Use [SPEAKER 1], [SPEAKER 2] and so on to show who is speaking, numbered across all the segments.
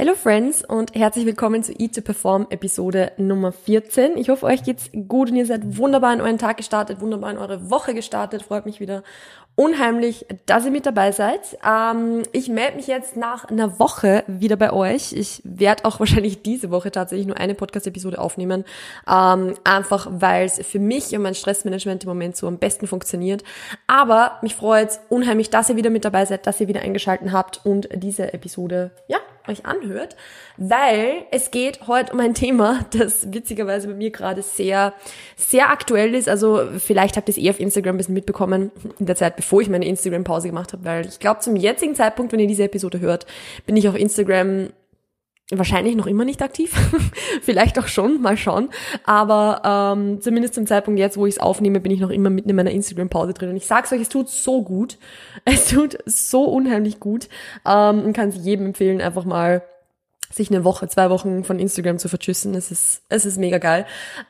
[SPEAKER 1] Hello Friends und herzlich willkommen zu Eat to Perform Episode Nummer 14. Ich hoffe, euch geht's gut und ihr seid wunderbar in euren Tag gestartet, wunderbar in eure Woche gestartet. Freut mich wieder unheimlich, dass ihr mit dabei seid. Ähm, ich melde mich jetzt nach einer Woche wieder bei euch. Ich werde auch wahrscheinlich diese Woche tatsächlich nur eine Podcast-Episode aufnehmen, ähm, einfach weil es für mich und mein Stressmanagement im Moment so am besten funktioniert. Aber mich freut unheimlich, dass ihr wieder mit dabei seid, dass ihr wieder eingeschalten habt und diese Episode, ja, euch anhört, weil es geht heute um ein Thema, das witzigerweise bei mir gerade sehr, sehr aktuell ist. Also vielleicht habt ihr es eh auf Instagram ein bisschen mitbekommen in der Zeit, bevor ich meine Instagram-Pause gemacht habe, weil ich glaube, zum jetzigen Zeitpunkt, wenn ihr diese Episode hört, bin ich auf Instagram wahrscheinlich noch immer nicht aktiv. Vielleicht auch schon, mal schauen. Aber ähm, zumindest zum Zeitpunkt jetzt, wo ich es aufnehme, bin ich noch immer mitten in meiner Instagram-Pause drin. Und ich sag's euch, es tut so gut. Es tut so unheimlich gut. Ähm, und kann es jedem empfehlen, einfach mal sich eine Woche, zwei Wochen von Instagram zu verschüssen. Es ist, es ist mega geil.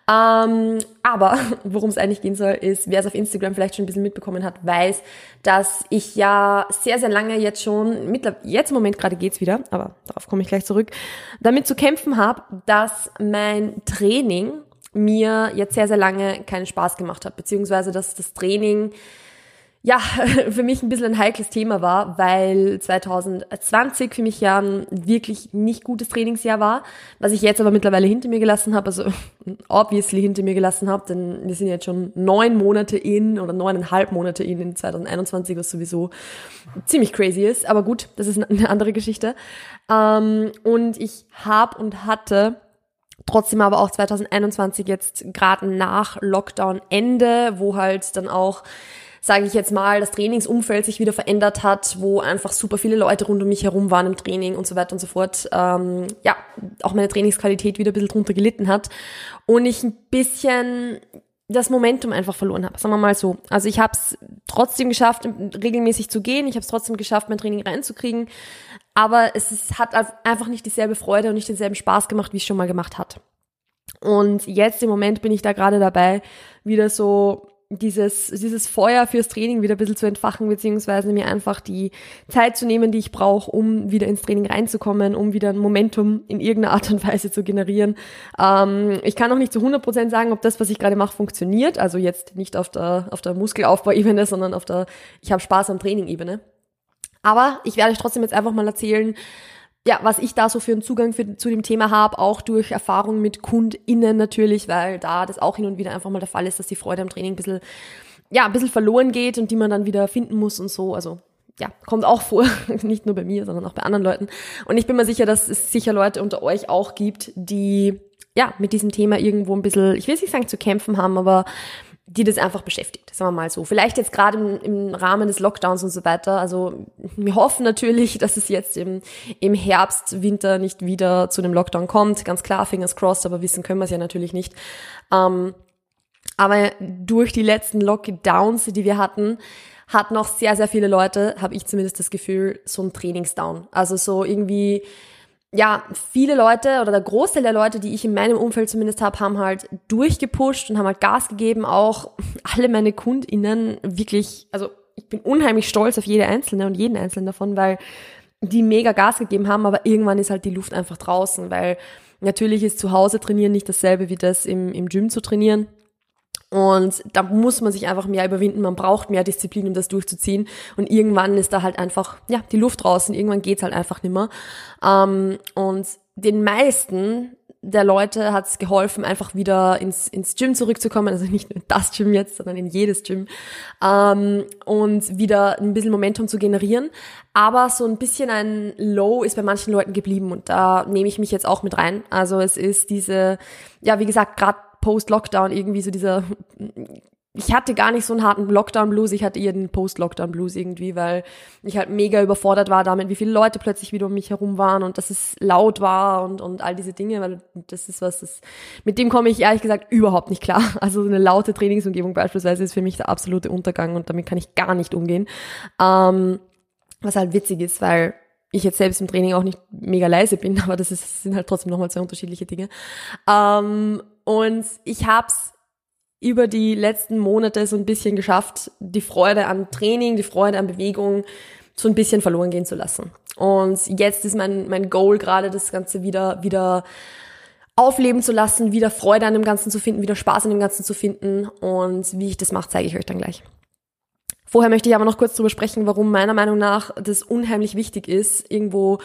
[SPEAKER 1] Ähm, aber worum es eigentlich gehen soll, ist, wer es auf Instagram vielleicht schon ein bisschen mitbekommen hat, weiß, dass ich ja sehr, sehr lange jetzt schon, jetzt im Moment gerade geht's wieder, aber darauf komme ich gleich zurück, damit zu kämpfen habe, dass mein Training mir jetzt sehr, sehr lange keinen Spaß gemacht hat, beziehungsweise dass das Training ja, für mich ein bisschen ein heikles Thema war, weil 2020 für mich ja ein wirklich nicht gutes Trainingsjahr war, was ich jetzt aber mittlerweile hinter mir gelassen habe, also obviously hinter mir gelassen habe, denn wir sind jetzt schon neun Monate in oder neuneinhalb Monate in in 2021, was sowieso ziemlich crazy ist, aber gut, das ist eine andere Geschichte. Ähm, und ich habe und hatte trotzdem aber auch 2021 jetzt gerade nach Lockdown Ende, wo halt dann auch sage ich jetzt mal, das Trainingsumfeld sich wieder verändert hat, wo einfach super viele Leute rund um mich herum waren im Training und so weiter und so fort, ähm, ja, auch meine Trainingsqualität wieder ein bisschen drunter gelitten hat und ich ein bisschen das Momentum einfach verloren habe, sagen wir mal so. Also ich habe es trotzdem geschafft, regelmäßig zu gehen, ich habe es trotzdem geschafft, mein Training reinzukriegen, aber es ist, hat einfach nicht dieselbe Freude und nicht denselben Spaß gemacht, wie es schon mal gemacht hat. Und jetzt im Moment bin ich da gerade dabei, wieder so dieses, dieses Feuer fürs Training wieder ein bisschen zu entfachen, beziehungsweise mir einfach die Zeit zu nehmen, die ich brauche, um wieder ins Training reinzukommen, um wieder ein Momentum in irgendeiner Art und Weise zu generieren. Ähm, ich kann auch nicht zu 100% sagen, ob das, was ich gerade mache, funktioniert. Also jetzt nicht auf der, auf der Muskelaufbauebene, sondern auf der, ich habe Spaß am Training-Ebene. Aber ich werde euch trotzdem jetzt einfach mal erzählen, ja, was ich da so für einen Zugang für, zu dem Thema habe, auch durch Erfahrung mit KundInnen natürlich, weil da das auch hin und wieder einfach mal der Fall ist, dass die Freude am Training ein bisschen, ja, ein bisschen verloren geht und die man dann wieder finden muss und so. Also ja, kommt auch vor, nicht nur bei mir, sondern auch bei anderen Leuten. Und ich bin mir sicher, dass es sicher Leute unter euch auch gibt, die ja mit diesem Thema irgendwo ein bisschen, ich will nicht sagen zu kämpfen haben, aber die das einfach beschäftigt, sagen wir mal so. Vielleicht jetzt gerade im, im, Rahmen des Lockdowns und so weiter. Also wir hoffen natürlich, dass es jetzt im, im Herbst, Winter nicht wieder zu einem Lockdown kommt. Ganz klar, fingers crossed, aber wissen können wir es ja natürlich nicht. Ähm, aber durch die letzten Lockdowns, die wir hatten, hat noch sehr, sehr viele Leute, habe ich zumindest das Gefühl, so ein Trainingsdown. Also so irgendwie ja, viele Leute oder der Großteil der Leute, die ich in meinem Umfeld zumindest habe, haben halt durchgepusht und haben halt Gas gegeben. Auch alle meine KundInnen wirklich, also ich bin unheimlich stolz auf jede einzelne und jeden einzelnen davon, weil die mega Gas gegeben haben, aber irgendwann ist halt die Luft einfach draußen, weil natürlich ist zu Hause trainieren nicht dasselbe wie das im, im Gym zu trainieren. Und da muss man sich einfach mehr überwinden. Man braucht mehr Disziplin, um das durchzuziehen. Und irgendwann ist da halt einfach, ja, die Luft draußen. Irgendwann geht's halt einfach nimmer. Ähm, und den meisten der Leute hat es geholfen, einfach wieder ins, ins Gym zurückzukommen. Also nicht nur in das Gym jetzt, sondern in jedes Gym. Ähm, und wieder ein bisschen Momentum zu generieren. Aber so ein bisschen ein Low ist bei manchen Leuten geblieben. Und da nehme ich mich jetzt auch mit rein. Also es ist diese, ja, wie gesagt, gerade Post-Lockdown irgendwie so dieser, ich hatte gar nicht so einen harten Lockdown-Blues, ich hatte eher den Post-Lockdown-Blues irgendwie, weil ich halt mega überfordert war damit, wie viele Leute plötzlich wieder um mich herum waren und dass es laut war und, und all diese Dinge, weil das ist was, das, mit dem komme ich ehrlich gesagt überhaupt nicht klar. Also eine laute Trainingsumgebung beispielsweise ist für mich der absolute Untergang und damit kann ich gar nicht umgehen. Ähm, was halt witzig ist, weil ich jetzt selbst im Training auch nicht mega leise bin, aber das, ist, das sind halt trotzdem nochmal zwei unterschiedliche Dinge. Ähm, und ich habe es über die letzten Monate so ein bisschen geschafft, die Freude an Training, die Freude an Bewegung so ein bisschen verloren gehen zu lassen. Und jetzt ist mein, mein Goal gerade, das Ganze wieder, wieder aufleben zu lassen, wieder Freude an dem Ganzen zu finden, wieder Spaß an dem Ganzen zu finden. Und wie ich das mache, zeige ich euch dann gleich. Vorher möchte ich aber noch kurz darüber sprechen, warum meiner Meinung nach das unheimlich wichtig ist, irgendwo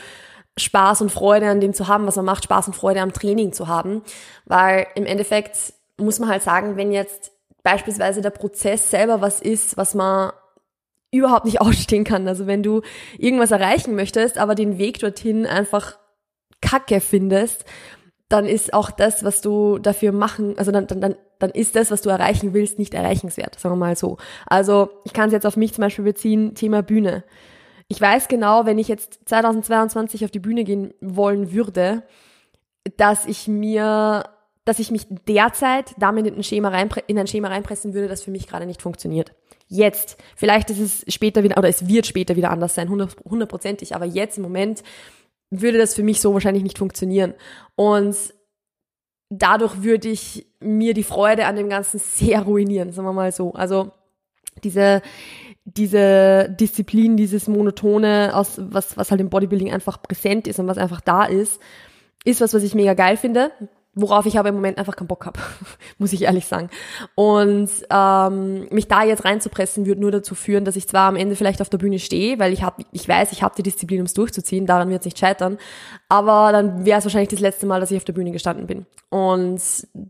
[SPEAKER 1] Spaß und Freude an dem zu haben, was man macht, Spaß und Freude am Training zu haben. Weil im Endeffekt muss man halt sagen, wenn jetzt beispielsweise der Prozess selber was ist, was man überhaupt nicht ausstehen kann. Also wenn du irgendwas erreichen möchtest, aber den Weg dorthin einfach kacke findest, dann ist auch das, was du dafür machen, also dann, dann, dann, dann ist das, was du erreichen willst, nicht erreichenswert, sagen wir mal so. Also ich kann es jetzt auf mich zum Beispiel beziehen, Thema Bühne. Ich weiß genau, wenn ich jetzt 2022 auf die Bühne gehen wollen würde, dass ich mir, dass ich mich derzeit damit in ein Schema, reinpre in ein Schema reinpressen würde, das für mich gerade nicht funktioniert. Jetzt. Vielleicht ist es später wieder, oder es wird später wieder anders sein, hundertprozentig, aber jetzt im Moment würde das für mich so wahrscheinlich nicht funktionieren. Und dadurch würde ich mir die Freude an dem Ganzen sehr ruinieren, sagen wir mal so. Also diese, diese Disziplin, dieses Monotone, aus, was, was halt im Bodybuilding einfach präsent ist und was einfach da ist, ist was, was ich mega geil finde worauf ich aber im Moment einfach keinen Bock habe, muss ich ehrlich sagen. Und ähm, mich da jetzt reinzupressen, würde nur dazu führen, dass ich zwar am Ende vielleicht auf der Bühne stehe, weil ich habe, ich weiß, ich habe die Disziplin, um es durchzuziehen, daran wird es nicht scheitern, aber dann wäre es wahrscheinlich das letzte Mal, dass ich auf der Bühne gestanden bin. Und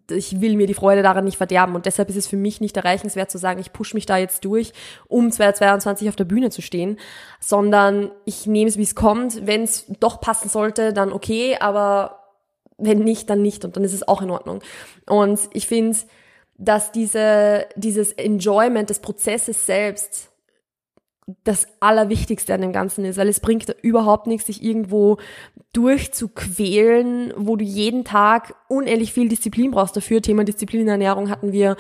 [SPEAKER 1] ich will mir die Freude daran nicht verderben. Und deshalb ist es für mich nicht erreichenswert zu sagen, ich pushe mich da jetzt durch, um 2022 auf der Bühne zu stehen, sondern ich nehme es, wie es kommt. Wenn es doch passen sollte, dann okay, aber wenn nicht, dann nicht und dann ist es auch in Ordnung. Und ich finde, dass diese, dieses Enjoyment des Prozesses selbst das Allerwichtigste an dem Ganzen ist, weil es bringt überhaupt nichts, sich irgendwo durchzuquälen, wo du jeden Tag unendlich viel Disziplin brauchst dafür. Thema Disziplin in der Ernährung hatten wir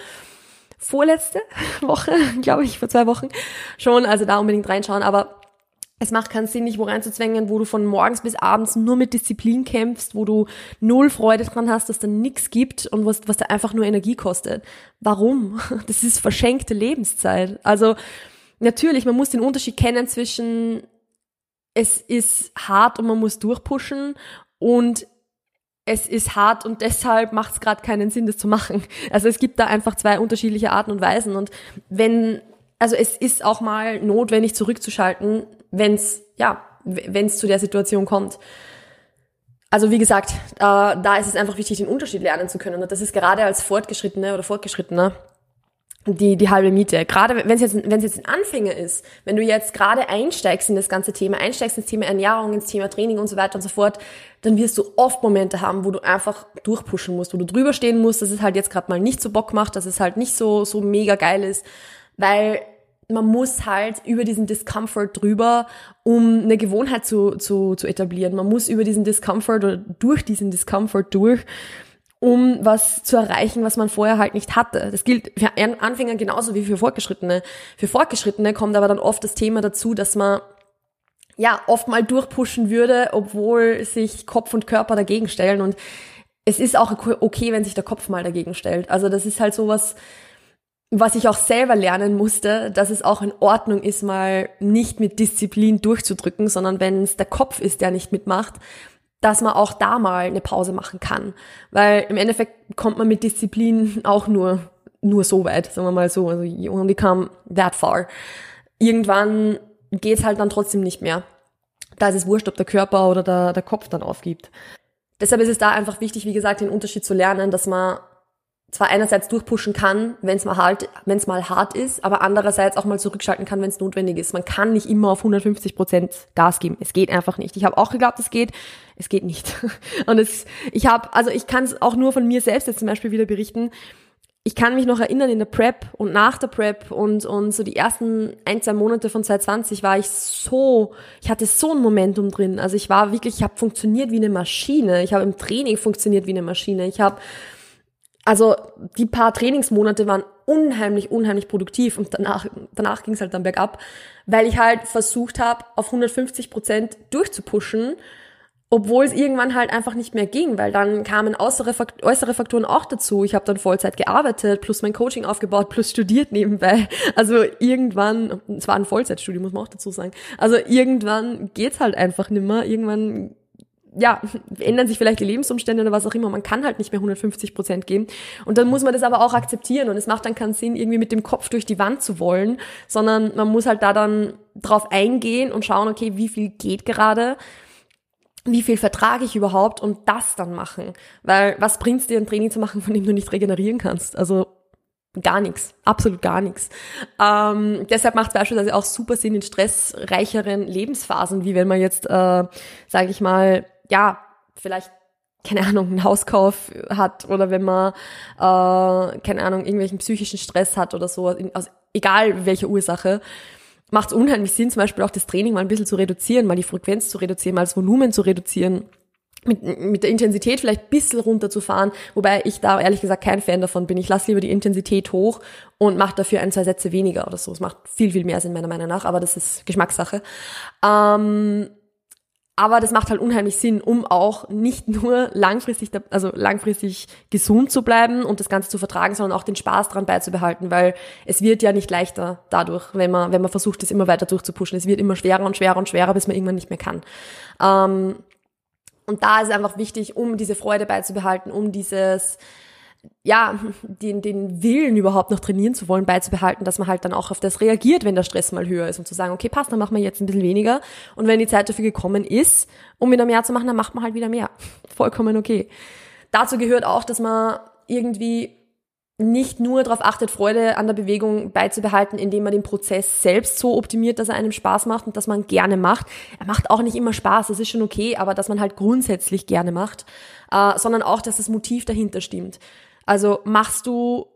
[SPEAKER 1] vorletzte Woche, glaube ich, vor zwei Wochen schon, also da unbedingt reinschauen, aber es macht keinen Sinn, dich wo reinzuzwängen, wo du von morgens bis abends nur mit Disziplin kämpfst, wo du null Freude dran hast, dass da nichts gibt und was, was da einfach nur Energie kostet. Warum? Das ist verschenkte Lebenszeit. Also natürlich, man muss den Unterschied kennen zwischen es ist hart und man muss durchpushen und es ist hart und deshalb macht es gerade keinen Sinn, das zu machen. Also es gibt da einfach zwei unterschiedliche Arten und Weisen. Und wenn, also es ist auch mal notwendig zurückzuschalten, wenn es ja, wenn es zu der Situation kommt. Also wie gesagt, äh, da ist es einfach wichtig, den Unterschied lernen zu können. Und das ist gerade als Fortgeschrittene oder Fortgeschrittener die, die halbe Miete. Gerade wenn es jetzt, jetzt ein Anfänger ist, wenn du jetzt gerade einsteigst in das ganze Thema, einsteigst ins Thema Ernährung, ins Thema Training und so weiter und so fort, dann wirst du oft Momente haben, wo du einfach durchpushen musst, wo du drüber stehen musst, dass es halt jetzt gerade mal nicht so Bock macht, dass es halt nicht so, so mega geil ist, weil man muss halt über diesen Discomfort drüber, um eine Gewohnheit zu, zu, zu etablieren. Man muss über diesen Discomfort oder durch diesen Discomfort durch, um was zu erreichen, was man vorher halt nicht hatte. Das gilt für Anfänger genauso wie für Fortgeschrittene. Für Fortgeschrittene kommt aber dann oft das Thema dazu, dass man ja oft mal durchpushen würde, obwohl sich Kopf und Körper dagegen stellen. Und es ist auch okay, wenn sich der Kopf mal dagegen stellt. Also das ist halt sowas, was ich auch selber lernen musste, dass es auch in Ordnung ist, mal nicht mit Disziplin durchzudrücken, sondern wenn es der Kopf ist, der nicht mitmacht, dass man auch da mal eine Pause machen kann. Weil im Endeffekt kommt man mit Disziplin auch nur, nur so weit, sagen wir mal so. Also you only come that far. Irgendwann geht's halt dann trotzdem nicht mehr. Da ist es wurscht, ob der Körper oder der, der Kopf dann aufgibt. Deshalb ist es da einfach wichtig, wie gesagt, den Unterschied zu lernen, dass man zwar einerseits durchpushen kann, wenn es mal hart, wenn es mal hart ist, aber andererseits auch mal zurückschalten kann, wenn es notwendig ist. Man kann nicht immer auf 150 Prozent Gas geben. Es geht einfach nicht. Ich habe auch geglaubt, es geht. Es geht nicht. Und es, ich habe, also ich kann es auch nur von mir selbst jetzt zum Beispiel wieder berichten. Ich kann mich noch erinnern in der Prep und nach der Prep und, und so die ersten ein, zwei Monate von 2020 war ich so, ich hatte so ein Momentum drin. Also ich war wirklich, ich habe funktioniert wie eine Maschine. Ich habe im Training funktioniert wie eine Maschine. Ich habe also die paar Trainingsmonate waren unheimlich, unheimlich produktiv und danach, danach ging es halt dann bergab, weil ich halt versucht habe, auf 150 Prozent durchzupushen obwohl es irgendwann halt einfach nicht mehr ging, weil dann kamen äußere, äußere Faktoren auch dazu. Ich habe dann Vollzeit gearbeitet, plus mein Coaching aufgebaut, plus studiert nebenbei. Also irgendwann, es war ein Vollzeitstudium, muss man auch dazu sagen. Also irgendwann geht's halt einfach nimmer. Irgendwann ja, ändern sich vielleicht die Lebensumstände oder was auch immer. Man kann halt nicht mehr 150 Prozent geben. Und dann muss man das aber auch akzeptieren. Und es macht dann keinen Sinn, irgendwie mit dem Kopf durch die Wand zu wollen, sondern man muss halt da dann drauf eingehen und schauen, okay, wie viel geht gerade wie viel vertrage ich überhaupt und das dann machen. Weil was bringt's dir, ein Training zu machen, von dem du nicht regenerieren kannst? Also gar nichts, absolut gar nichts. Ähm, deshalb macht es beispielsweise auch super Sinn in stressreicheren Lebensphasen, wie wenn man jetzt, äh, sage ich mal, ja, vielleicht keine Ahnung, einen Hauskauf hat oder wenn man, äh, keine Ahnung, irgendwelchen psychischen Stress hat oder so, also egal welche Ursache, macht es unheimlich Sinn, zum Beispiel auch das Training mal ein bisschen zu reduzieren, mal die Frequenz zu reduzieren, mal das Volumen zu reduzieren. Mit, mit der Intensität vielleicht ein bisschen runterzufahren, wobei ich da ehrlich gesagt kein Fan davon bin. Ich lasse lieber die Intensität hoch und mache dafür ein, zwei Sätze weniger oder so. Es macht viel, viel mehr Sinn meiner Meinung nach, aber das ist Geschmackssache. Ähm, aber das macht halt unheimlich Sinn, um auch nicht nur langfristig, also langfristig gesund zu bleiben und das Ganze zu vertragen, sondern auch den Spaß dran beizubehalten, weil es wird ja nicht leichter dadurch, wenn man, wenn man versucht, das immer weiter durchzupuschen. Es wird immer schwerer und schwerer und schwerer, bis man irgendwann nicht mehr kann. Ähm, und da ist einfach wichtig, um diese Freude beizubehalten, um dieses, ja, den, den Willen überhaupt noch trainieren zu wollen, beizubehalten, dass man halt dann auch auf das reagiert, wenn der Stress mal höher ist und zu sagen, okay, passt, dann machen wir jetzt ein bisschen weniger. Und wenn die Zeit dafür gekommen ist, um wieder mehr zu machen, dann macht man halt wieder mehr. Vollkommen okay. Dazu gehört auch, dass man irgendwie nicht nur darauf achtet, Freude an der Bewegung beizubehalten, indem man den Prozess selbst so optimiert, dass er einem Spaß macht und dass man gerne macht. Er macht auch nicht immer Spaß, das ist schon okay, aber dass man halt grundsätzlich gerne macht, äh, sondern auch, dass das Motiv dahinter stimmt. Also machst du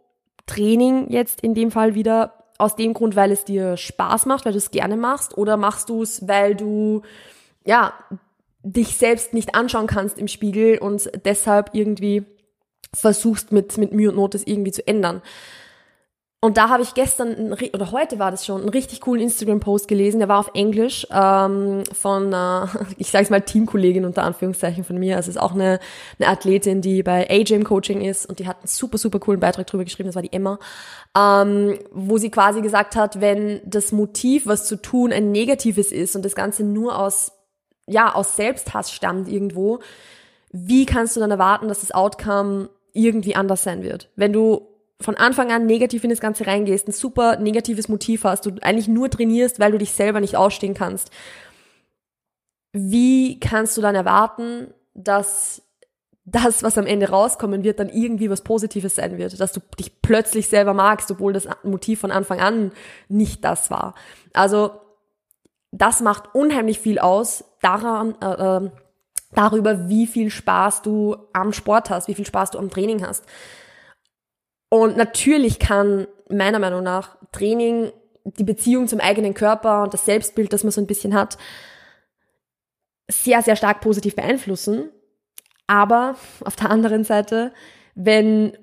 [SPEAKER 1] Training jetzt in dem Fall wieder aus dem Grund, weil es dir Spaß macht, weil du es gerne machst, oder machst du es, weil du ja dich selbst nicht anschauen kannst im Spiegel und deshalb irgendwie versuchst mit mit Mühe und Not das irgendwie zu ändern. Und da habe ich gestern, oder heute war das schon, einen richtig coolen Instagram-Post gelesen, der war auf Englisch ähm, von, äh, ich sage es mal, Teamkollegin unter Anführungszeichen von mir. Also es ist auch eine, eine Athletin, die bei AJM Coaching ist und die hat einen super, super coolen Beitrag drüber geschrieben, das war die Emma, ähm, wo sie quasi gesagt hat, wenn das Motiv, was zu tun, ein negatives ist und das Ganze nur aus, ja, aus Selbsthass stammt irgendwo, wie kannst du dann erwarten, dass das Outcome irgendwie anders sein wird? Wenn du von Anfang an negativ in das Ganze reingehst, ein super negatives Motiv hast, du eigentlich nur trainierst, weil du dich selber nicht ausstehen kannst, wie kannst du dann erwarten, dass das, was am Ende rauskommen wird, dann irgendwie was Positives sein wird, dass du dich plötzlich selber magst, obwohl das Motiv von Anfang an nicht das war. Also das macht unheimlich viel aus daran, äh, äh, darüber, wie viel Spaß du am Sport hast, wie viel Spaß du am Training hast. Und natürlich kann meiner Meinung nach Training die Beziehung zum eigenen Körper und das Selbstbild, das man so ein bisschen hat, sehr, sehr stark positiv beeinflussen. Aber auf der anderen Seite, wenn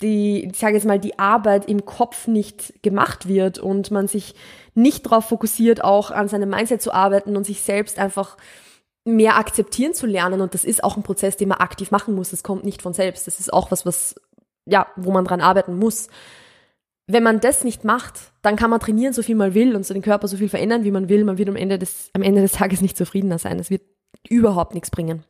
[SPEAKER 1] die, ich sage jetzt mal, die Arbeit im Kopf nicht gemacht wird und man sich nicht darauf fokussiert, auch an seinem Mindset zu arbeiten und sich selbst einfach mehr akzeptieren zu lernen. Und das ist auch ein Prozess, den man aktiv machen muss. Das kommt nicht von selbst. Das ist auch was, was ja, wo man dran arbeiten muss. Wenn man das nicht macht, dann kann man trainieren, so viel man will und so den Körper so viel verändern, wie man will. Man wird am Ende des, am Ende des Tages nicht zufriedener sein. Es wird überhaupt nichts bringen.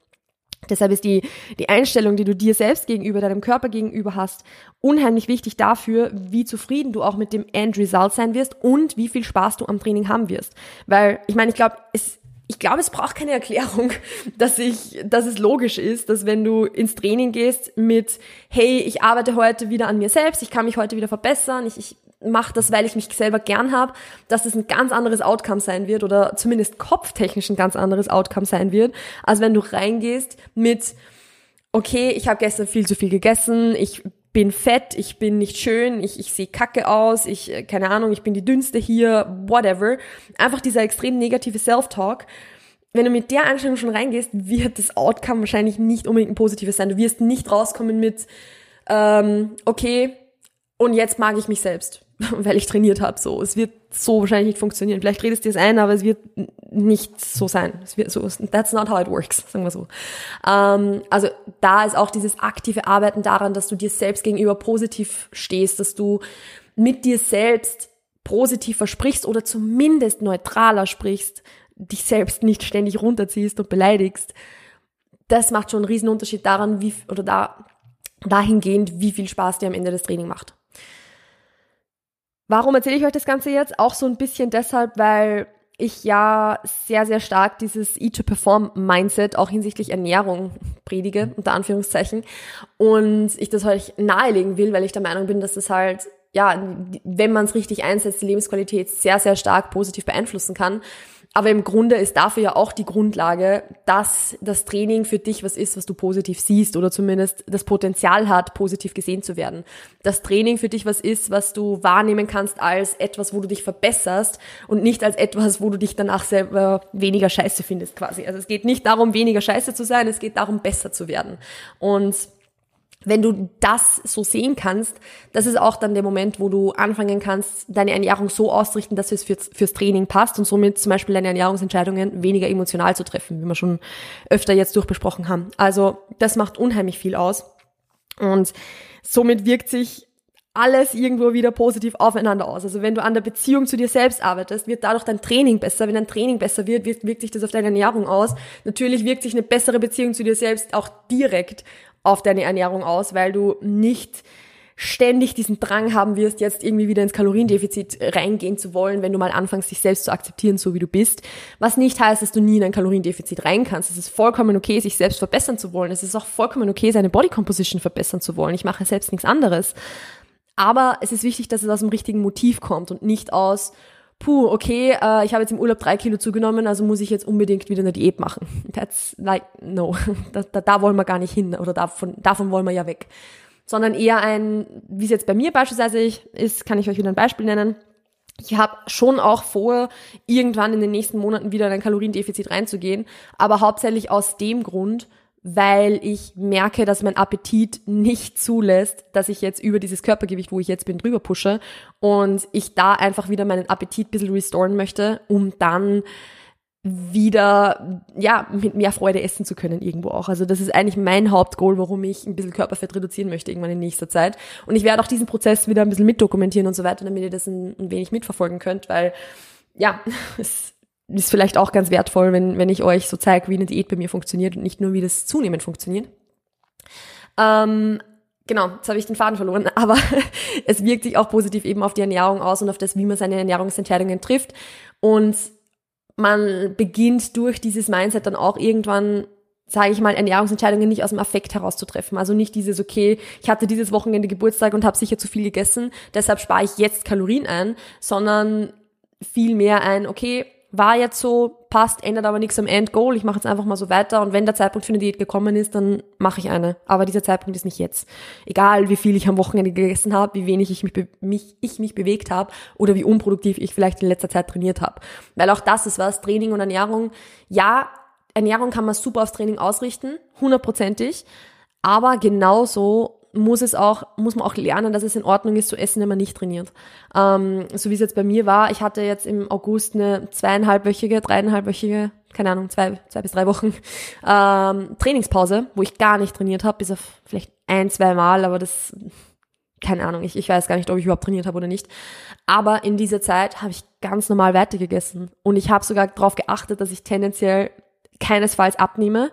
[SPEAKER 1] Deshalb ist die, die Einstellung, die du dir selbst gegenüber, deinem Körper gegenüber hast, unheimlich wichtig dafür, wie zufrieden du auch mit dem End Result sein wirst und wie viel Spaß du am Training haben wirst. Weil, ich meine, ich glaube, es ich glaube, es braucht keine Erklärung, dass ich, dass es logisch ist, dass wenn du ins Training gehst mit, hey, ich arbeite heute wieder an mir selbst, ich kann mich heute wieder verbessern, ich, ich mache das, weil ich mich selber gern habe, dass es ein ganz anderes Outcome sein wird oder zumindest kopftechnisch ein ganz anderes Outcome sein wird, als wenn du reingehst mit, okay, ich habe gestern viel zu viel gegessen, ich bin fett, ich bin nicht schön, ich, ich sehe kacke aus, ich, äh, keine Ahnung, ich bin die dünnste hier, whatever. Einfach dieser extrem negative Self-Talk. Wenn du mit der Einstellung schon reingehst, wird das Outcome wahrscheinlich nicht unbedingt ein positives sein. Du wirst nicht rauskommen mit, ähm, okay, und jetzt mag ich mich selbst. weil ich trainiert habe. So, es wird so wahrscheinlich nicht funktionieren. Vielleicht redest du es ein, aber es wird nicht so sein. Es wird so, that's not how it works, sagen wir so. Ähm, also da ist auch dieses aktive Arbeiten daran, dass du dir selbst gegenüber positiv stehst, dass du mit dir selbst positiv versprichst oder zumindest neutraler sprichst, dich selbst nicht ständig runterziehst und beleidigst. Das macht schon einen riesen Unterschied daran, wie, oder da, dahingehend, wie viel Spaß dir am Ende des Trainings macht. Warum erzähle ich euch das Ganze jetzt? Auch so ein bisschen deshalb, weil ich ja sehr, sehr stark dieses Eat to Perform Mindset auch hinsichtlich Ernährung predige, unter Anführungszeichen. Und ich das euch nahelegen will, weil ich der Meinung bin, dass das halt, ja, wenn man es richtig einsetzt, die Lebensqualität sehr, sehr stark positiv beeinflussen kann. Aber im Grunde ist dafür ja auch die Grundlage, dass das Training für dich was ist, was du positiv siehst oder zumindest das Potenzial hat, positiv gesehen zu werden. Das Training für dich was ist, was du wahrnehmen kannst als etwas, wo du dich verbesserst und nicht als etwas, wo du dich danach selber weniger scheiße findest quasi. Also es geht nicht darum, weniger scheiße zu sein, es geht darum, besser zu werden. Und wenn du das so sehen kannst, das ist auch dann der Moment, wo du anfangen kannst, deine Ernährung so auszurichten, dass es fürs, fürs Training passt und somit zum Beispiel deine Ernährungsentscheidungen weniger emotional zu treffen, wie wir schon öfter jetzt durchbesprochen haben. Also das macht unheimlich viel aus und somit wirkt sich alles irgendwo wieder positiv aufeinander aus. Also wenn du an der Beziehung zu dir selbst arbeitest, wird dadurch dein Training besser. Wenn dein Training besser wird, wirkt sich das auf deine Ernährung aus. Natürlich wirkt sich eine bessere Beziehung zu dir selbst auch direkt auf deine Ernährung aus, weil du nicht ständig diesen Drang haben wirst, jetzt irgendwie wieder ins Kaloriendefizit reingehen zu wollen, wenn du mal anfängst, dich selbst zu akzeptieren, so wie du bist. Was nicht heißt, dass du nie in ein Kaloriendefizit rein kannst. Es ist vollkommen okay, sich selbst verbessern zu wollen. Es ist auch vollkommen okay, seine Body Composition verbessern zu wollen. Ich mache selbst nichts anderes. Aber es ist wichtig, dass es aus dem richtigen Motiv kommt und nicht aus, puh, okay, äh, ich habe jetzt im Urlaub drei Kilo zugenommen, also muss ich jetzt unbedingt wieder eine Diät machen. That's like, no, da, da, da wollen wir gar nicht hin oder davon, davon wollen wir ja weg. Sondern eher ein, wie es jetzt bei mir beispielsweise ist, kann ich euch wieder ein Beispiel nennen. Ich habe schon auch vor, irgendwann in den nächsten Monaten wieder in ein Kaloriendefizit reinzugehen, aber hauptsächlich aus dem Grund, weil ich merke, dass mein Appetit nicht zulässt, dass ich jetzt über dieses Körpergewicht, wo ich jetzt bin, drüber pushe und ich da einfach wieder meinen Appetit ein bisschen restoren möchte, um dann wieder, ja, mit mehr Freude essen zu können irgendwo auch. Also das ist eigentlich mein Hauptgoal, warum ich ein bisschen Körperfett reduzieren möchte irgendwann in nächster Zeit. Und ich werde auch diesen Prozess wieder ein bisschen mitdokumentieren und so weiter, damit ihr das ein, ein wenig mitverfolgen könnt, weil, ja, es ist vielleicht auch ganz wertvoll, wenn, wenn ich euch so zeige, wie eine Diät bei mir funktioniert und nicht nur, wie das zunehmend funktioniert. Ähm, genau, jetzt habe ich den Faden verloren, aber es wirkt sich auch positiv eben auf die Ernährung aus und auf das, wie man seine Ernährungsentscheidungen trifft. Und man beginnt durch dieses Mindset dann auch irgendwann sage ich mal, Ernährungsentscheidungen nicht aus dem Affekt herauszutreffen. Also nicht dieses, okay, ich hatte dieses Wochenende Geburtstag und habe sicher zu viel gegessen, deshalb spare ich jetzt Kalorien ein, sondern vielmehr ein, okay, war jetzt so, passt, ändert aber nichts am Endgoal, ich mache jetzt einfach mal so weiter und wenn der Zeitpunkt für eine Diät gekommen ist, dann mache ich eine. Aber dieser Zeitpunkt ist nicht jetzt. Egal, wie viel ich am Wochenende gegessen habe, wie wenig ich mich, mich, ich mich bewegt habe oder wie unproduktiv ich vielleicht in letzter Zeit trainiert habe. Weil auch das ist was, Training und Ernährung. Ja, Ernährung kann man super aufs Training ausrichten, hundertprozentig, aber genauso muss es auch, muss man auch lernen, dass es in Ordnung ist zu essen, wenn man nicht trainiert. Ähm, so wie es jetzt bei mir war, ich hatte jetzt im August eine zweieinhalbwöchige, dreieinhalbwöchige, keine Ahnung, zwei, zwei bis drei Wochen ähm, Trainingspause, wo ich gar nicht trainiert habe, bis auf vielleicht ein, zwei Mal, aber das, keine Ahnung, ich, ich weiß gar nicht, ob ich überhaupt trainiert habe oder nicht. Aber in dieser Zeit habe ich ganz normal weitergegessen und ich habe sogar darauf geachtet, dass ich tendenziell keinesfalls abnehme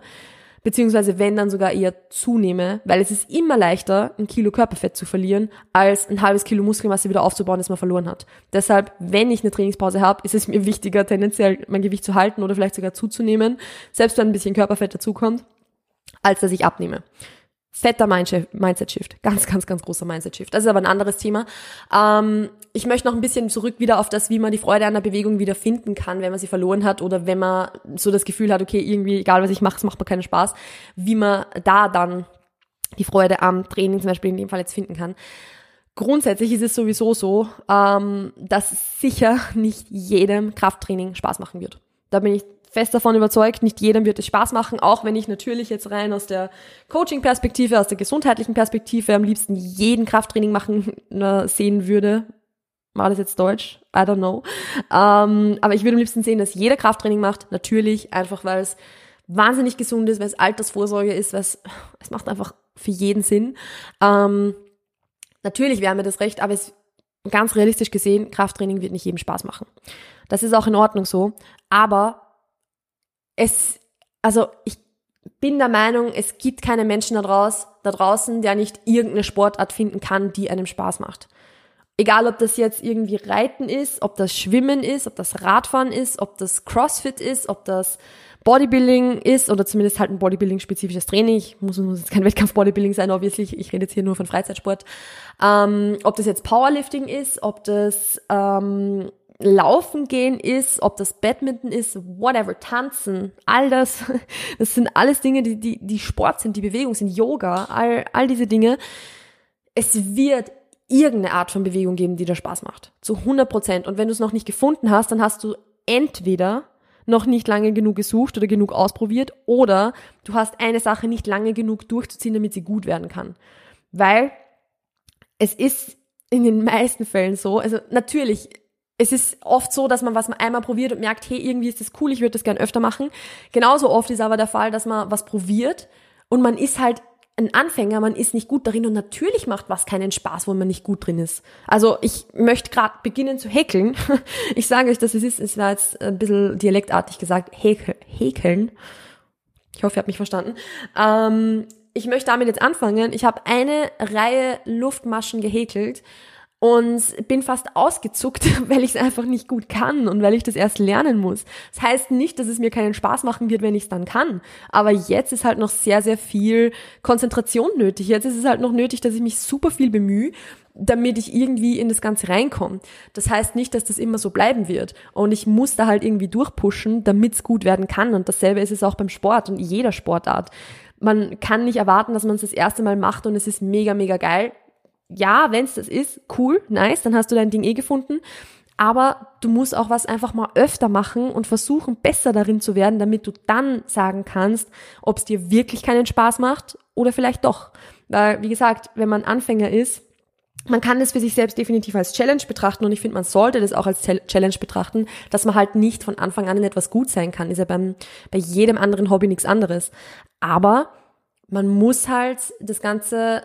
[SPEAKER 1] beziehungsweise wenn dann sogar eher zunehme, weil es ist immer leichter, ein Kilo Körperfett zu verlieren, als ein halbes Kilo Muskelmasse wieder aufzubauen, das man verloren hat. Deshalb, wenn ich eine Trainingspause habe, ist es mir wichtiger, tendenziell mein Gewicht zu halten oder vielleicht sogar zuzunehmen, selbst wenn ein bisschen Körperfett dazukommt, als dass ich abnehme. Fetter Mindset-Shift. Ganz, ganz, ganz großer Mindset-Shift. Das ist aber ein anderes Thema. Ähm, ich möchte noch ein bisschen zurück wieder auf das, wie man die Freude an der Bewegung wieder finden kann, wenn man sie verloren hat oder wenn man so das Gefühl hat, okay, irgendwie, egal was ich mache, es macht mir keinen Spaß, wie man da dann die Freude am Training zum Beispiel in dem Fall jetzt finden kann. Grundsätzlich ist es sowieso so, ähm, dass sicher nicht jedem Krafttraining Spaß machen wird. Da bin ich fest davon überzeugt, nicht jedem wird es Spaß machen, auch wenn ich natürlich jetzt rein aus der Coaching-Perspektive, aus der gesundheitlichen Perspektive am liebsten jeden Krafttraining machen äh, sehen würde, war das jetzt Deutsch? I don't know. Ähm, aber ich würde am liebsten sehen, dass jeder Krafttraining macht. Natürlich, einfach weil es wahnsinnig gesund ist, weil es Altersvorsorge ist, weil es, es macht einfach für jeden Sinn. Ähm, natürlich wäre mir das recht, aber es ganz realistisch gesehen, Krafttraining wird nicht jedem Spaß machen. Das ist auch in Ordnung so. Aber es, also ich bin der Meinung, es gibt keine Menschen da, draus, da draußen, der nicht irgendeine Sportart finden kann, die einem Spaß macht. Egal, ob das jetzt irgendwie Reiten ist, ob das Schwimmen ist, ob das Radfahren ist, ob das Crossfit ist, ob das Bodybuilding ist oder zumindest halt ein Bodybuilding-spezifisches Training. Ich muss, muss jetzt kein Wettkampf-Bodybuilding sein, obviously. Ich rede jetzt hier nur von Freizeitsport. Ähm, ob das jetzt Powerlifting ist, ob das ähm, Laufen gehen ist, ob das Badminton ist, whatever, tanzen, all das, das sind alles Dinge, die, die, die Sport sind, die Bewegung sind, Yoga, all, all diese Dinge. Es wird irgendeine Art von Bewegung geben, die dir Spaß macht. Zu 100 Prozent. Und wenn du es noch nicht gefunden hast, dann hast du entweder noch nicht lange genug gesucht oder genug ausprobiert oder du hast eine Sache nicht lange genug durchzuziehen, damit sie gut werden kann. Weil es ist in den meisten Fällen so, also natürlich, es ist oft so, dass man was einmal probiert und merkt, hey, irgendwie ist das cool, ich würde das gern öfter machen. Genauso oft ist aber der Fall, dass man was probiert und man ist halt ein Anfänger, man ist nicht gut darin und natürlich macht was keinen Spaß, wo man nicht gut drin ist. Also ich möchte gerade beginnen zu häkeln. Ich sage euch, dass es ist, es war jetzt ein bisschen dialektartig gesagt, häkel, häkeln. Ich hoffe, ihr habt mich verstanden. Ähm, ich möchte damit jetzt anfangen. Ich habe eine Reihe Luftmaschen gehäkelt und bin fast ausgezuckt, weil ich es einfach nicht gut kann und weil ich das erst lernen muss. Das heißt nicht, dass es mir keinen Spaß machen wird, wenn ich es dann kann. Aber jetzt ist halt noch sehr, sehr viel Konzentration nötig. Jetzt ist es halt noch nötig, dass ich mich super viel bemühe, damit ich irgendwie in das Ganze reinkomme. Das heißt nicht, dass das immer so bleiben wird. Und ich muss da halt irgendwie durchpushen, damit es gut werden kann. Und dasselbe ist es auch beim Sport und jeder Sportart. Man kann nicht erwarten, dass man es das erste Mal macht und es ist mega, mega geil ja, wenn es das ist, cool, nice, dann hast du dein Ding eh gefunden. Aber du musst auch was einfach mal öfter machen und versuchen, besser darin zu werden, damit du dann sagen kannst, ob es dir wirklich keinen Spaß macht oder vielleicht doch. Weil, wie gesagt, wenn man Anfänger ist, man kann das für sich selbst definitiv als Challenge betrachten und ich finde, man sollte das auch als Challenge betrachten, dass man halt nicht von Anfang an in etwas gut sein kann. Ist ja beim, bei jedem anderen Hobby nichts anderes. Aber man muss halt das Ganze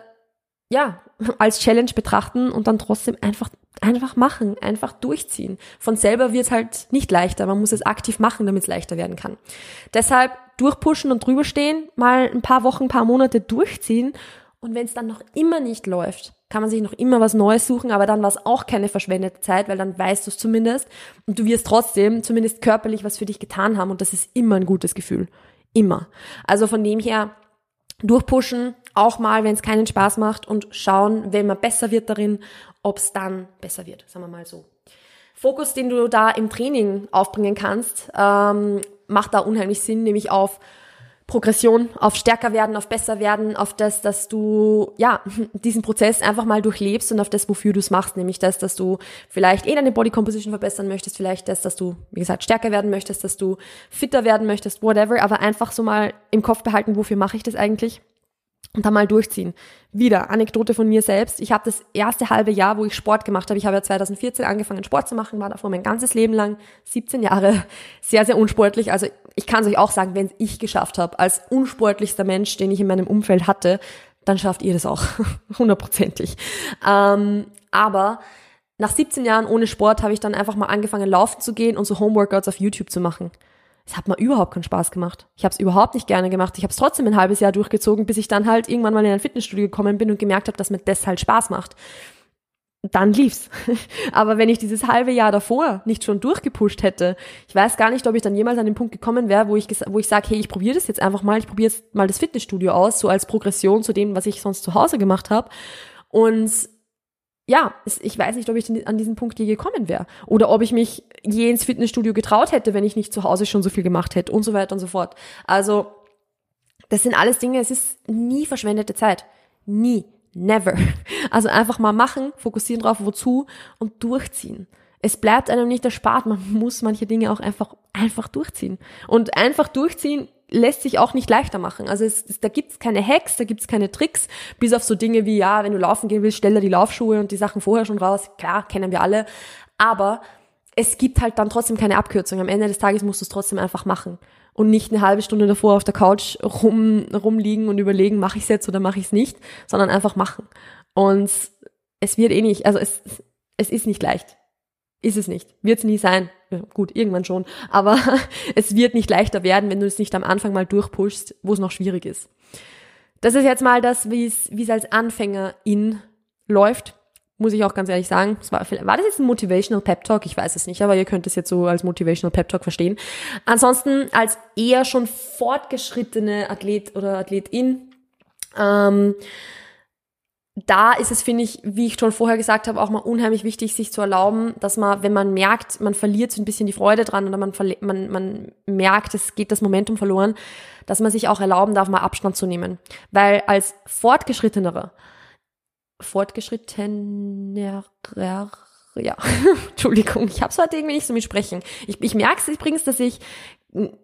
[SPEAKER 1] ja, als Challenge betrachten und dann trotzdem einfach, einfach machen, einfach durchziehen. Von selber wird es halt nicht leichter. Man muss es aktiv machen, damit es leichter werden kann. Deshalb durchpushen und drüberstehen, mal ein paar Wochen, ein paar Monate durchziehen. Und wenn es dann noch immer nicht läuft, kann man sich noch immer was Neues suchen, aber dann war es auch keine verschwendete Zeit, weil dann weißt du es zumindest und du wirst trotzdem zumindest körperlich was für dich getan haben und das ist immer ein gutes Gefühl. Immer. Also von dem her, durchpushen, auch mal, wenn es keinen Spaß macht und schauen, wenn man besser wird darin, ob es dann besser wird, sagen wir mal so. Fokus, den du da im Training aufbringen kannst, ähm, macht da unheimlich Sinn, nämlich auf Progression, auf stärker werden, auf besser werden, auf das, dass du ja diesen Prozess einfach mal durchlebst und auf das, wofür du es machst, nämlich das, dass du vielleicht eh deine Body Composition verbessern möchtest, vielleicht das, dass du, wie gesagt, stärker werden möchtest, dass du fitter werden möchtest, whatever, aber einfach so mal im Kopf behalten, wofür mache ich das eigentlich? und dann mal durchziehen. Wieder Anekdote von mir selbst. Ich habe das erste halbe Jahr, wo ich Sport gemacht habe, ich habe ja 2014 angefangen Sport zu machen, war davor mein ganzes Leben lang 17 Jahre sehr sehr unsportlich. Also ich kann es euch auch sagen, wenn ich geschafft habe als unsportlichster Mensch, den ich in meinem Umfeld hatte, dann schafft ihr das auch hundertprozentig. Ähm, aber nach 17 Jahren ohne Sport habe ich dann einfach mal angefangen laufen zu gehen und so Homeworkouts auf YouTube zu machen es hat mir überhaupt keinen Spaß gemacht. Ich habe es überhaupt nicht gerne gemacht. Ich habe es trotzdem ein halbes Jahr durchgezogen, bis ich dann halt irgendwann mal in ein Fitnessstudio gekommen bin und gemerkt habe, dass mir das halt Spaß macht. Dann lief's. Aber wenn ich dieses halbe Jahr davor nicht schon durchgepusht hätte, ich weiß gar nicht, ob ich dann jemals an den Punkt gekommen wäre, wo ich wo ich sage, hey, ich probiere das jetzt einfach mal, ich probiere mal das Fitnessstudio aus, so als Progression zu dem, was ich sonst zu Hause gemacht habe. Und ja, ich weiß nicht, ob ich an diesen Punkt je gekommen wäre. Oder ob ich mich je ins Fitnessstudio getraut hätte, wenn ich nicht zu Hause schon so viel gemacht hätte und so weiter und so fort. Also, das sind alles Dinge, es ist nie verschwendete Zeit. Nie. Never. Also einfach mal machen, fokussieren drauf, wozu und durchziehen. Es bleibt einem nicht erspart, man muss manche Dinge auch einfach, einfach durchziehen. Und einfach durchziehen lässt sich auch nicht leichter machen. Also es, es, da gibt's keine Hacks, da gibt's keine Tricks, bis auf so Dinge wie, ja, wenn du laufen gehen willst, stell dir die Laufschuhe und die Sachen vorher schon raus. Klar, kennen wir alle. Aber es gibt halt dann trotzdem keine Abkürzung. Am Ende des Tages musst du es trotzdem einfach machen. Und nicht eine halbe Stunde davor auf der Couch rum, rumliegen und überlegen, mache ich es jetzt oder mache ich es nicht, sondern einfach machen. Und es wird eh nicht, also es, es ist nicht leicht. Ist es nicht. Wird es nie sein. Gut, irgendwann schon. Aber es wird nicht leichter werden, wenn du es nicht am Anfang mal durchpushst, wo es noch schwierig ist. Das ist jetzt mal das, wie es, als Anfängerin läuft. Muss ich auch ganz ehrlich sagen. War, war das jetzt ein Motivational Pep Talk? Ich weiß es nicht, aber ihr könnt es jetzt so als Motivational Pep Talk verstehen. Ansonsten als eher schon fortgeschrittene Athlet oder Athletin, ähm, da ist es, finde ich, wie ich schon vorher gesagt habe, auch mal unheimlich wichtig, sich zu erlauben, dass man, wenn man merkt, man verliert so ein bisschen die Freude dran oder man, man, man merkt, es geht das Momentum verloren, dass man sich auch erlauben darf, mal Abstand zu nehmen. Weil als Fortgeschrittenerer, Fortgeschrittener, ja, Entschuldigung, ich habe es heute irgendwie nicht so mit sprechen. Ich, ich merke es übrigens, dass ich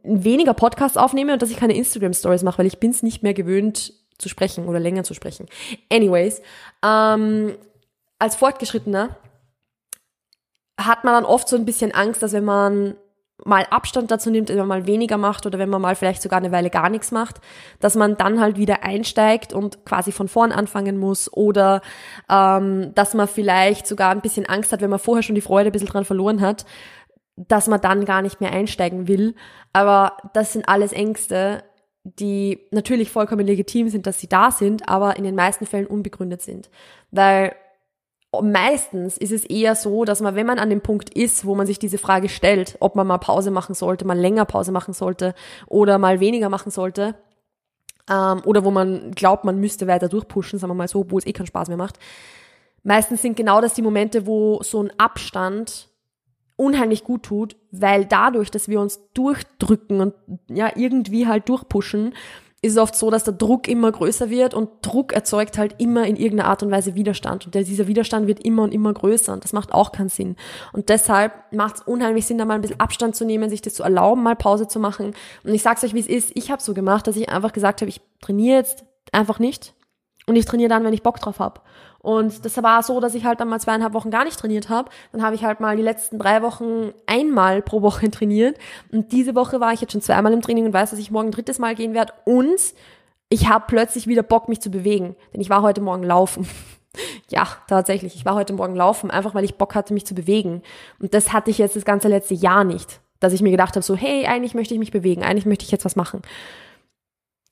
[SPEAKER 1] weniger Podcasts aufnehme und dass ich keine Instagram-Stories mache, weil ich bin es nicht mehr gewöhnt, zu sprechen oder länger zu sprechen. Anyways, ähm, als Fortgeschrittener hat man dann oft so ein bisschen Angst, dass wenn man mal Abstand dazu nimmt, wenn man mal weniger macht oder wenn man mal vielleicht sogar eine Weile gar nichts macht, dass man dann halt wieder einsteigt und quasi von vorn anfangen muss oder ähm, dass man vielleicht sogar ein bisschen Angst hat, wenn man vorher schon die Freude ein bisschen dran verloren hat, dass man dann gar nicht mehr einsteigen will. Aber das sind alles Ängste, die natürlich vollkommen legitim sind, dass sie da sind, aber in den meisten Fällen unbegründet sind. Weil meistens ist es eher so, dass man, wenn man an dem Punkt ist, wo man sich diese Frage stellt, ob man mal Pause machen sollte, mal länger Pause machen sollte oder mal weniger machen sollte, ähm, oder wo man glaubt, man müsste weiter durchpushen, sagen wir mal so, wo es eh keinen Spaß mehr macht. Meistens sind genau das die Momente, wo so ein Abstand unheimlich gut tut, weil dadurch, dass wir uns durchdrücken und ja irgendwie halt durchpushen, ist es oft so, dass der Druck immer größer wird und Druck erzeugt halt immer in irgendeiner Art und Weise Widerstand und dieser Widerstand wird immer und immer größer und das macht auch keinen Sinn. Und deshalb macht es unheimlich Sinn, da mal ein bisschen Abstand zu nehmen, sich das zu erlauben, mal Pause zu machen. Und ich sag's euch, wie es ist. Ich habe so gemacht, dass ich einfach gesagt habe, ich trainiere jetzt einfach nicht und ich trainiere dann, wenn ich Bock drauf habe. Und das war so, dass ich halt dann mal zweieinhalb Wochen gar nicht trainiert habe. Dann habe ich halt mal die letzten drei Wochen einmal pro Woche trainiert. Und diese Woche war ich jetzt schon zweimal im Training und weiß, dass ich morgen ein drittes Mal gehen werde. Und ich habe plötzlich wieder Bock, mich zu bewegen. Denn ich war heute Morgen laufen. ja, tatsächlich. Ich war heute Morgen laufen, einfach weil ich Bock hatte, mich zu bewegen. Und das hatte ich jetzt das ganze letzte Jahr nicht. Dass ich mir gedacht habe, so, hey, eigentlich möchte ich mich bewegen, eigentlich möchte ich jetzt was machen.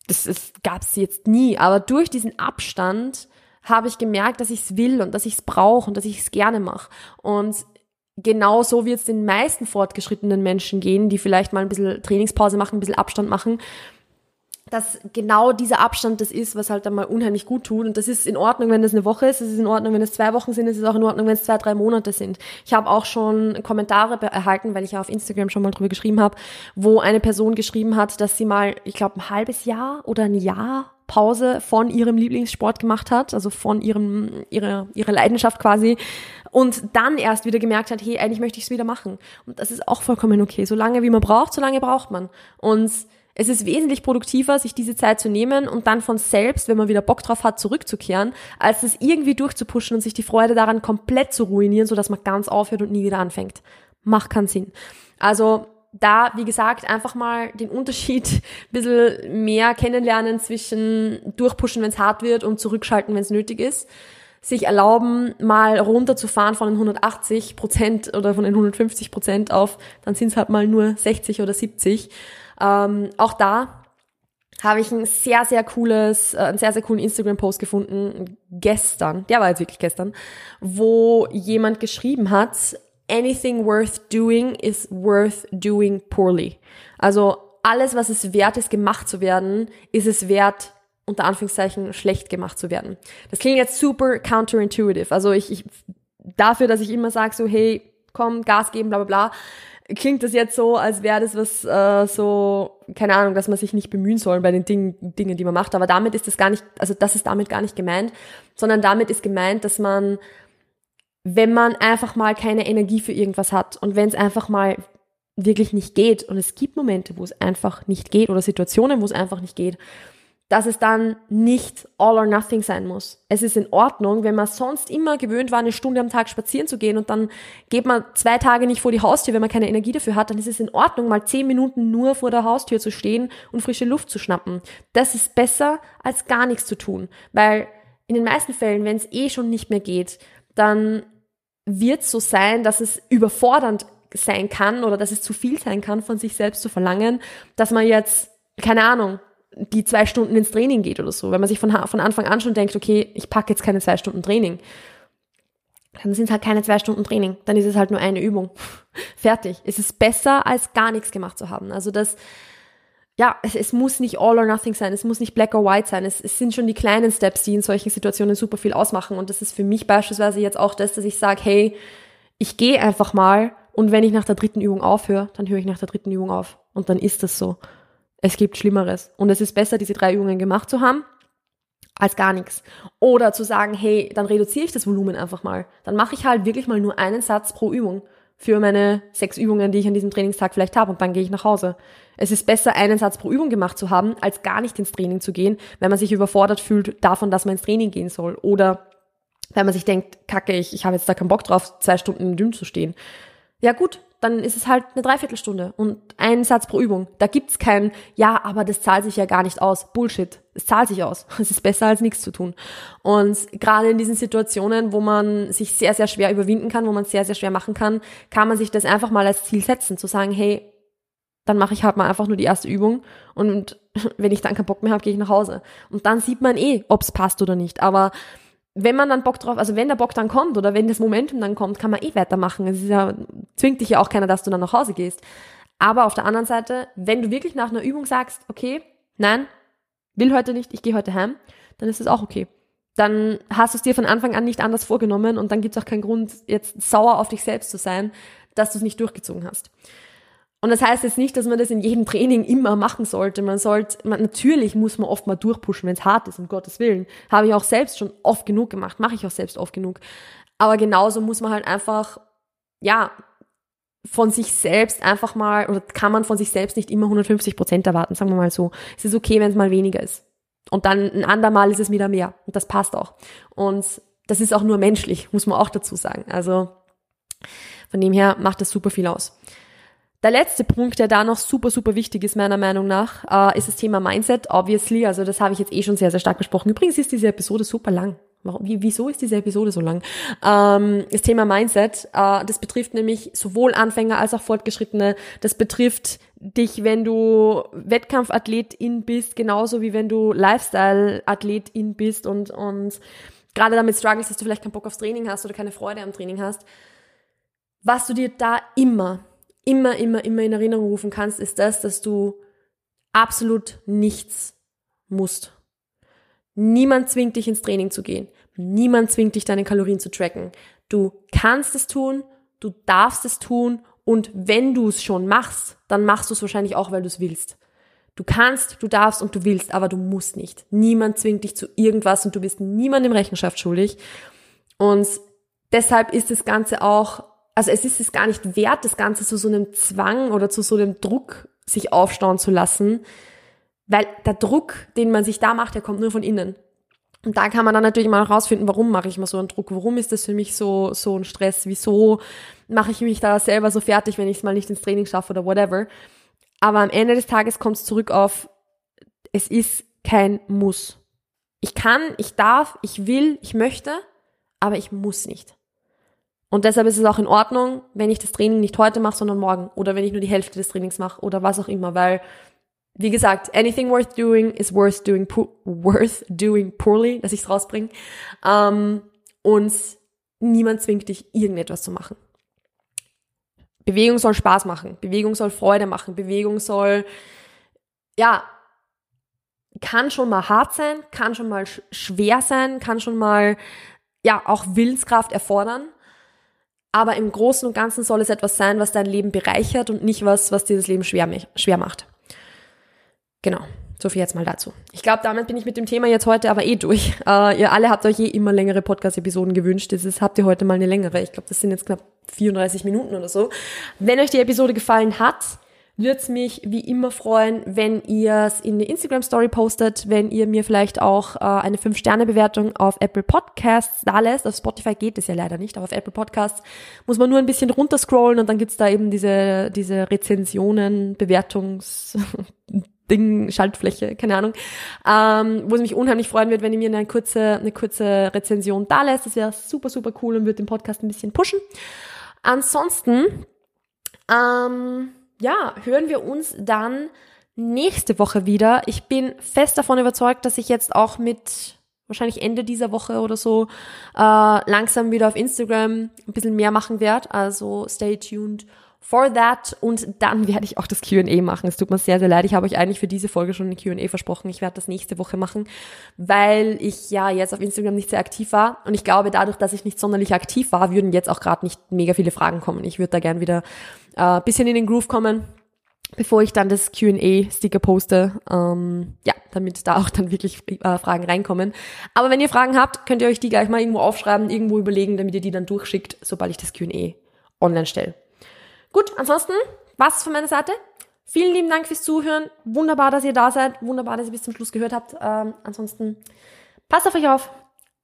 [SPEAKER 1] Das, gab es jetzt nie. Aber durch diesen Abstand habe ich gemerkt, dass ich es will und dass ich es brauche und dass ich es gerne mache. Und genau so wird es den meisten fortgeschrittenen Menschen gehen, die vielleicht mal ein bisschen Trainingspause machen, ein bisschen Abstand machen, dass genau dieser Abstand das ist, was halt dann mal unheimlich gut tut. Und das ist in Ordnung, wenn das eine Woche ist, es ist in Ordnung, wenn es zwei Wochen sind, es ist auch in Ordnung, wenn es zwei, drei Monate sind. Ich habe auch schon Kommentare erhalten, weil ich ja auf Instagram schon mal drüber geschrieben habe, wo eine Person geschrieben hat, dass sie mal, ich glaube, ein halbes Jahr oder ein Jahr Pause von ihrem Lieblingssport gemacht hat, also von ihrem, ihrer, ihrer Leidenschaft quasi, und dann erst wieder gemerkt hat, hey, eigentlich möchte ich es wieder machen. Und das ist auch vollkommen okay. So lange wie man braucht, so lange braucht man. Und es ist wesentlich produktiver, sich diese Zeit zu nehmen und dann von selbst, wenn man wieder Bock drauf hat, zurückzukehren, als es irgendwie durchzupuschen und sich die Freude daran komplett zu ruinieren, sodass man ganz aufhört und nie wieder anfängt. Macht keinen Sinn. Also da, wie gesagt, einfach mal den Unterschied ein bisschen mehr kennenlernen zwischen durchpushen, wenn es hart wird und zurückschalten, wenn es nötig ist. Sich erlauben, mal runterzufahren von den 180 Prozent oder von den 150 Prozent auf, dann sind es halt mal nur 60 oder 70. Ähm, auch da habe ich ein sehr, sehr cooles, äh, einen sehr, sehr coolen Instagram-Post gefunden, gestern, der war jetzt wirklich gestern, wo jemand geschrieben hat, anything worth doing is worth doing poorly. Also alles, was es wert ist, gemacht zu werden, ist es wert, unter Anführungszeichen, schlecht gemacht zu werden. Das klingt jetzt super counterintuitive. Also ich, ich dafür, dass ich immer sage, so, hey, komm, Gas geben, bla bla bla, klingt das jetzt so, als wäre das was äh, so, keine Ahnung, dass man sich nicht bemühen soll bei den Dingen, Dingen, die man macht. Aber damit ist das gar nicht, also das ist damit gar nicht gemeint, sondern damit ist gemeint, dass man wenn man einfach mal keine Energie für irgendwas hat und wenn es einfach mal wirklich nicht geht, und es gibt Momente, wo es einfach nicht geht, oder Situationen, wo es einfach nicht geht, dass es dann nicht all or nothing sein muss. Es ist in Ordnung, wenn man sonst immer gewöhnt war, eine Stunde am Tag spazieren zu gehen und dann geht man zwei Tage nicht vor die Haustür, wenn man keine Energie dafür hat, dann ist es in Ordnung, mal zehn Minuten nur vor der Haustür zu stehen und frische Luft zu schnappen. Das ist besser, als gar nichts zu tun. Weil in den meisten Fällen, wenn es eh schon nicht mehr geht, dann wird es so sein, dass es überfordernd sein kann oder dass es zu viel sein kann, von sich selbst zu verlangen, dass man jetzt, keine Ahnung, die zwei Stunden ins Training geht oder so. Wenn man sich von, von Anfang an schon denkt, okay, ich packe jetzt keine zwei Stunden Training, dann sind es halt keine zwei Stunden Training. Dann ist es halt nur eine Übung. Fertig. Es ist besser, als gar nichts gemacht zu haben. Also das, ja, es, es muss nicht all or nothing sein. Es muss nicht black or white sein. Es, es sind schon die kleinen Steps, die in solchen Situationen super viel ausmachen. Und das ist für mich beispielsweise jetzt auch das, dass ich sage, hey, ich gehe einfach mal und wenn ich nach der dritten Übung aufhöre, dann höre ich nach der dritten Übung auf. Und dann ist das so. Es gibt Schlimmeres. Und es ist besser, diese drei Übungen gemacht zu haben, als gar nichts. Oder zu sagen, hey, dann reduziere ich das Volumen einfach mal. Dann mache ich halt wirklich mal nur einen Satz pro Übung für meine sechs Übungen, die ich an diesem Trainingstag vielleicht habe und dann gehe ich nach Hause. Es ist besser, einen Satz pro Übung gemacht zu haben, als gar nicht ins Training zu gehen, wenn man sich überfordert fühlt davon, dass man ins Training gehen soll. Oder wenn man sich denkt, kacke, ich, ich habe jetzt da keinen Bock drauf, zwei Stunden im Gym zu stehen. Ja gut, dann ist es halt eine Dreiviertelstunde und ein Satz pro Übung. Da gibt's kein, ja, aber das zahlt sich ja gar nicht aus. Bullshit. Es zahlt sich aus. Es ist besser als nichts zu tun. Und gerade in diesen Situationen, wo man sich sehr, sehr schwer überwinden kann, wo man sehr, sehr schwer machen kann, kann man sich das einfach mal als Ziel setzen, zu sagen, hey, dann mache ich halt mal einfach nur die erste Übung und wenn ich dann keinen Bock mehr habe, gehe ich nach Hause. Und dann sieht man eh, ob's passt oder nicht. Aber wenn man dann Bock drauf, also wenn der Bock dann kommt oder wenn das Momentum dann kommt, kann man eh weitermachen. Es ist ja, zwingt dich ja auch keiner, dass du dann nach Hause gehst. Aber auf der anderen Seite, wenn du wirklich nach einer Übung sagst, okay, nein, will heute nicht, ich gehe heute heim, dann ist es auch okay. Dann hast du es dir von Anfang an nicht anders vorgenommen und dann gibt es auch keinen Grund, jetzt sauer auf dich selbst zu sein, dass du es nicht durchgezogen hast. Und das heißt jetzt nicht, dass man das in jedem Training immer machen sollte. Man sollte, man, natürlich muss man oft mal durchpushen, wenn es hart ist, um Gottes Willen. Habe ich auch selbst schon oft genug gemacht, mache ich auch selbst oft genug. Aber genauso muss man halt einfach, ja, von sich selbst einfach mal, oder kann man von sich selbst nicht immer 150 Prozent erwarten, sagen wir mal so. Es ist okay, wenn es mal weniger ist. Und dann ein andermal ist es wieder mehr. Und das passt auch. Und das ist auch nur menschlich, muss man auch dazu sagen. Also von dem her macht das super viel aus. Der letzte Punkt, der da noch super, super wichtig ist, meiner Meinung nach, äh, ist das Thema Mindset, obviously. Also das habe ich jetzt eh schon sehr, sehr stark besprochen. Übrigens ist diese Episode super lang. Warum, wieso ist diese Episode so lang? Ähm, das Thema Mindset, äh, das betrifft nämlich sowohl Anfänger als auch Fortgeschrittene. Das betrifft dich, wenn du Wettkampfathletin bist, genauso wie wenn du Lifestyle-Athletin bist und, und gerade damit struggles, dass du vielleicht keinen Bock aufs Training hast oder keine Freude am Training hast. Was du dir da immer immer, immer, immer in Erinnerung rufen kannst, ist das, dass du absolut nichts musst. Niemand zwingt dich ins Training zu gehen. Niemand zwingt dich, deine Kalorien zu tracken. Du kannst es tun, du darfst es tun und wenn du es schon machst, dann machst du es wahrscheinlich auch, weil du es willst. Du kannst, du darfst und du willst, aber du musst nicht. Niemand zwingt dich zu irgendwas und du bist niemandem Rechenschaft schuldig. Und deshalb ist das Ganze auch also es ist es gar nicht wert, das Ganze zu so einem Zwang oder zu so einem Druck sich aufstauen zu lassen, weil der Druck, den man sich da macht, der kommt nur von innen. Und da kann man dann natürlich mal herausfinden, warum mache ich mal so einen Druck, warum ist das für mich so, so ein Stress, wieso mache ich mich da selber so fertig, wenn ich es mal nicht ins Training schaffe oder whatever. Aber am Ende des Tages kommt es zurück auf, es ist kein Muss. Ich kann, ich darf, ich will, ich möchte, aber ich muss nicht. Und deshalb ist es auch in Ordnung, wenn ich das Training nicht heute mache, sondern morgen. Oder wenn ich nur die Hälfte des Trainings mache oder was auch immer. Weil, wie gesagt, anything worth doing is worth doing, worth doing poorly, dass ich es rausbringe. Ähm, und niemand zwingt dich, irgendetwas zu machen. Bewegung soll Spaß machen. Bewegung soll Freude machen. Bewegung soll, ja, kann schon mal hart sein, kann schon mal schwer sein, kann schon mal, ja, auch Willenskraft erfordern. Aber im Großen und Ganzen soll es etwas sein, was dein Leben bereichert und nicht was, was dir das Leben schwer, schwer macht. Genau. So viel jetzt mal dazu. Ich glaube, damit bin ich mit dem Thema jetzt heute aber eh durch. Äh, ihr alle habt euch eh immer längere Podcast-Episoden gewünscht. Das ist, habt ihr heute mal eine längere. Ich glaube, das sind jetzt knapp 34 Minuten oder so. Wenn euch die Episode gefallen hat, würde es mich wie immer freuen, wenn ihr es in die Instagram Story postet, wenn ihr mir vielleicht auch äh, eine 5-Sterne-Bewertung auf Apple Podcasts da lässt. Auf Spotify geht es ja leider nicht, aber auf Apple Podcasts muss man nur ein bisschen runterscrollen und dann gibt's da eben diese, diese Rezensionen, Bewertungs... Ding, Schaltfläche, keine Ahnung, ähm, wo es mich unheimlich freuen wird, wenn ihr mir eine kurze, eine kurze Rezension da lässt. Das wäre super, super cool und würde den Podcast ein bisschen pushen. Ansonsten, ähm, ja, hören wir uns dann nächste Woche wieder. Ich bin fest davon überzeugt, dass ich jetzt auch mit wahrscheinlich Ende dieser Woche oder so äh, langsam wieder auf Instagram ein bisschen mehr machen werde. Also stay tuned for that und dann werde ich auch das Q&A machen. Es tut mir sehr, sehr leid. Ich habe euch eigentlich für diese Folge schon ein Q&A versprochen. Ich werde das nächste Woche machen, weil ich ja jetzt auf Instagram nicht sehr aktiv war und ich glaube, dadurch, dass ich nicht sonderlich aktiv war, würden jetzt auch gerade nicht mega viele Fragen kommen. Ich würde da gern wieder äh, bisschen in den Groove kommen bevor ich dann das Q&A-Sticker poste, ähm, ja, damit da auch dann wirklich äh, Fragen reinkommen. Aber wenn ihr Fragen habt, könnt ihr euch die gleich mal irgendwo aufschreiben, irgendwo überlegen, damit ihr die dann durchschickt, sobald ich das Q&A online stelle. Gut, ansonsten was von meiner Seite. Vielen lieben Dank fürs Zuhören. Wunderbar, dass ihr da seid. Wunderbar, dass ihr bis zum Schluss gehört habt. Ähm, ansonsten passt auf euch auf,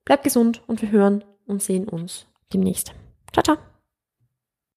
[SPEAKER 1] bleibt gesund und wir hören und sehen uns demnächst. Ciao, ciao.